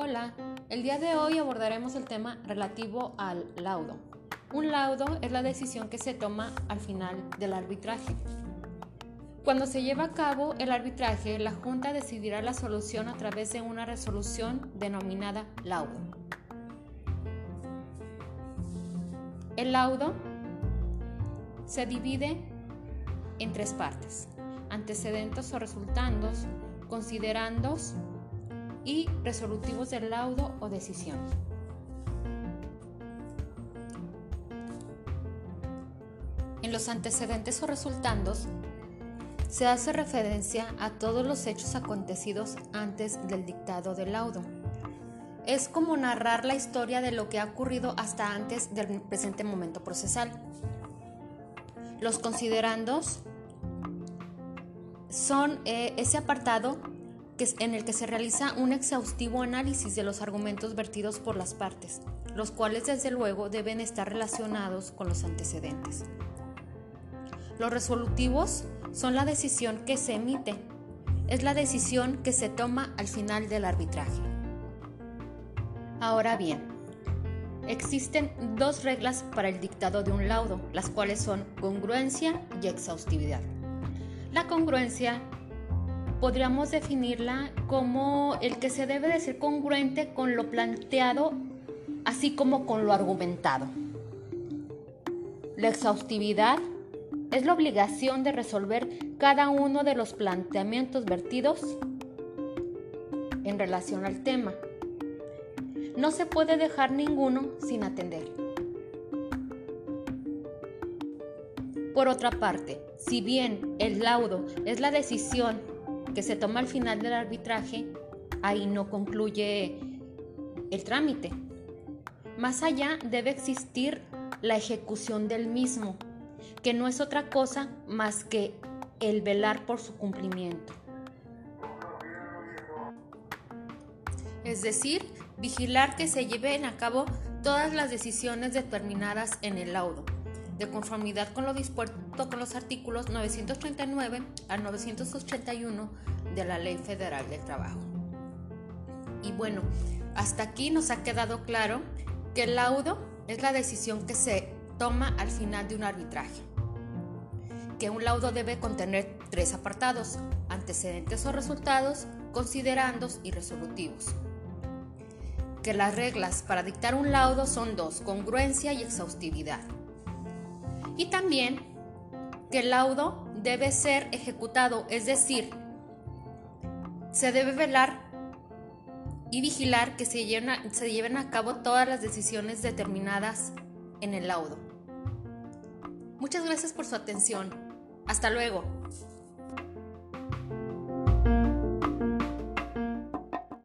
Hola, el día de hoy abordaremos el tema relativo al laudo. Un laudo es la decisión que se toma al final del arbitraje. Cuando se lleva a cabo el arbitraje, la Junta decidirá la solución a través de una resolución denominada laudo. El laudo se divide en tres partes, antecedentes o resultandos, considerandos y resolutivos del laudo o decisión. En los antecedentes o resultandos se hace referencia a todos los hechos acontecidos antes del dictado del laudo. Es como narrar la historia de lo que ha ocurrido hasta antes del presente momento procesal. Los considerandos son eh, ese apartado en el que se realiza un exhaustivo análisis de los argumentos vertidos por las partes, los cuales desde luego deben estar relacionados con los antecedentes. Los resolutivos son la decisión que se emite, es la decisión que se toma al final del arbitraje. Ahora bien, existen dos reglas para el dictado de un laudo, las cuales son congruencia y exhaustividad. La congruencia podríamos definirla como el que se debe de ser congruente con lo planteado, así como con lo argumentado. La exhaustividad es la obligación de resolver cada uno de los planteamientos vertidos en relación al tema. No se puede dejar ninguno sin atender. Por otra parte, si bien el laudo es la decisión que se toma al final del arbitraje, ahí no concluye el trámite. Más allá debe existir la ejecución del mismo, que no es otra cosa más que el velar por su cumplimiento. Es decir, vigilar que se lleven a cabo todas las decisiones determinadas en el laudo de conformidad con lo dispuesto con los artículos 939 a 981 de la Ley Federal del Trabajo. Y bueno, hasta aquí nos ha quedado claro que el laudo es la decisión que se toma al final de un arbitraje. Que un laudo debe contener tres apartados, antecedentes o resultados, considerandos y resolutivos. Que las reglas para dictar un laudo son dos, congruencia y exhaustividad y también que el laudo debe ser ejecutado, es decir, se debe velar y vigilar que se lleven, se lleven a cabo todas las decisiones determinadas en el laudo. Muchas gracias por su atención. Hasta luego.